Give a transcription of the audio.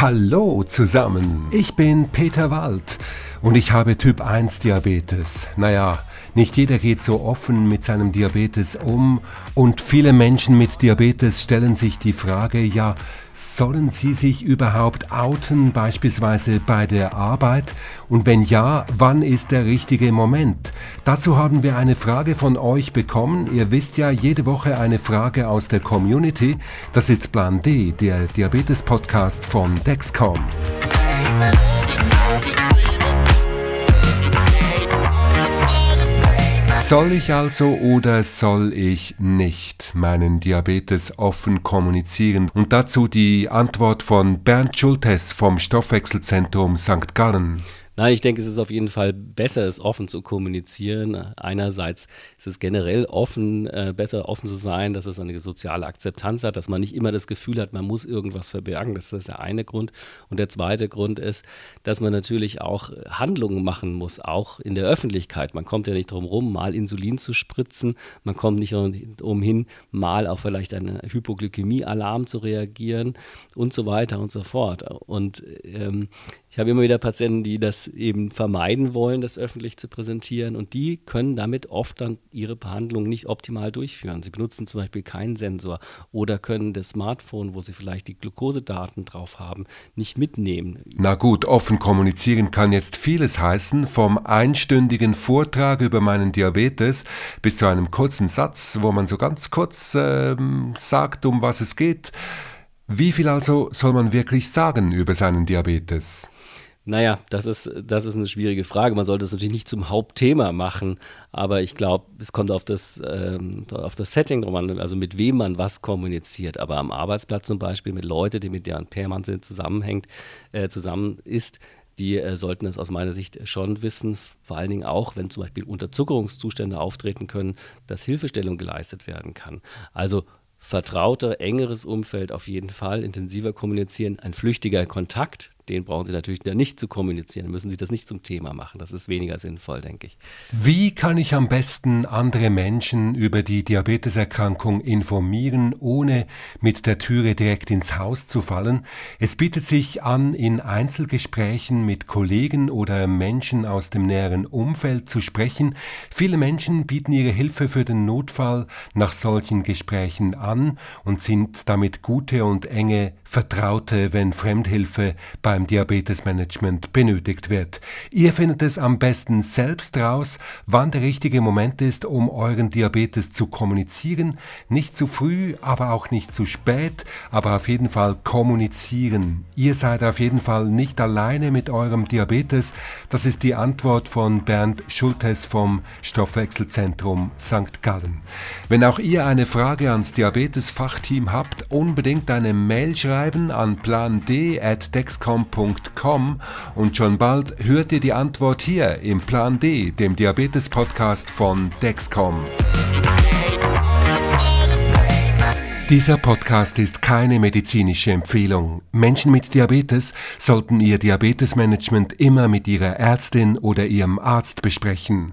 Hallo zusammen, ich bin Peter Wald und ich habe Typ 1 Diabetes. Naja, nicht jeder geht so offen mit seinem Diabetes um und viele Menschen mit Diabetes stellen sich die Frage, ja, sollen sie sich überhaupt outen, beispielsweise bei der Arbeit? Und wenn ja, wann ist der richtige Moment? Dazu haben wir eine Frage von euch bekommen. Ihr wisst ja, jede Woche eine Frage aus der Community. Das ist Plan D, der Diabetes-Podcast von Dexcom. Soll ich also oder soll ich nicht meinen Diabetes offen kommunizieren? Und dazu die Antwort von Bernd Schultes vom Stoffwechselzentrum St. Gallen. Nein, ich denke, es ist auf jeden Fall besser, es offen zu kommunizieren. Einerseits ist es generell offen, äh, besser offen zu sein, dass es eine soziale Akzeptanz hat, dass man nicht immer das Gefühl hat, man muss irgendwas verbergen. Das ist der eine Grund. Und der zweite Grund ist, dass man natürlich auch Handlungen machen muss, auch in der Öffentlichkeit. Man kommt ja nicht drum rum, mal Insulin zu spritzen. Man kommt nicht umhin, mal auf vielleicht einen Hypoglykämie-Alarm zu reagieren und so weiter und so fort. Und ähm, ich habe immer wieder Patienten, die das eben vermeiden wollen, das öffentlich zu präsentieren und die können damit oft dann ihre Behandlung nicht optimal durchführen. Sie benutzen zum Beispiel keinen Sensor oder können das Smartphone, wo sie vielleicht die Glukosedaten drauf haben, nicht mitnehmen. Na gut, offen kommunizieren kann jetzt vieles heißen, vom einstündigen Vortrag über meinen Diabetes bis zu einem kurzen Satz, wo man so ganz kurz äh, sagt, um was es geht. Wie viel also soll man wirklich sagen über seinen Diabetes? Naja, das ist, das ist eine schwierige Frage. Man sollte es natürlich nicht zum Hauptthema machen, aber ich glaube, es kommt auf das, ähm, auf das Setting drauf an, also mit wem man was kommuniziert. Aber am Arbeitsplatz zum Beispiel mit Leuten, die mit deren permanent zusammenhängt, äh, zusammen ist, die äh, sollten es aus meiner Sicht schon wissen, vor allen Dingen auch, wenn zum Beispiel Unterzuckerungszustände auftreten können, dass Hilfestellung geleistet werden kann. Also vertrauter, engeres Umfeld auf jeden Fall, intensiver kommunizieren, ein flüchtiger Kontakt, den brauchen Sie natürlich nicht zu kommunizieren, dann müssen Sie das nicht zum Thema machen. Das ist weniger sinnvoll, denke ich. Wie kann ich am besten andere Menschen über die Diabeteserkrankung informieren, ohne mit der Türe direkt ins Haus zu fallen? Es bietet sich an, in Einzelgesprächen mit Kollegen oder Menschen aus dem näheren Umfeld zu sprechen. Viele Menschen bieten ihre Hilfe für den Notfall nach solchen Gesprächen an und sind damit gute und enge Vertraute, wenn Fremdhilfe beim beim Diabetesmanagement benötigt wird. Ihr findet es am besten selbst raus, wann der richtige Moment ist, um euren Diabetes zu kommunizieren. Nicht zu früh, aber auch nicht zu spät, aber auf jeden Fall kommunizieren. Ihr seid auf jeden Fall nicht alleine mit eurem Diabetes. Das ist die Antwort von Bernd Schultes vom Stoffwechselzentrum St. Gallen. Wenn auch ihr eine Frage ans Diabetes-Fachteam habt, unbedingt eine Mail schreiben an pland.dexcom diabetes.com und schon bald hört ihr die Antwort hier im Plan D, dem Diabetes-Podcast von Dexcom. Dieser Podcast ist keine medizinische Empfehlung. Menschen mit Diabetes sollten ihr Diabetesmanagement immer mit ihrer Ärztin oder ihrem Arzt besprechen.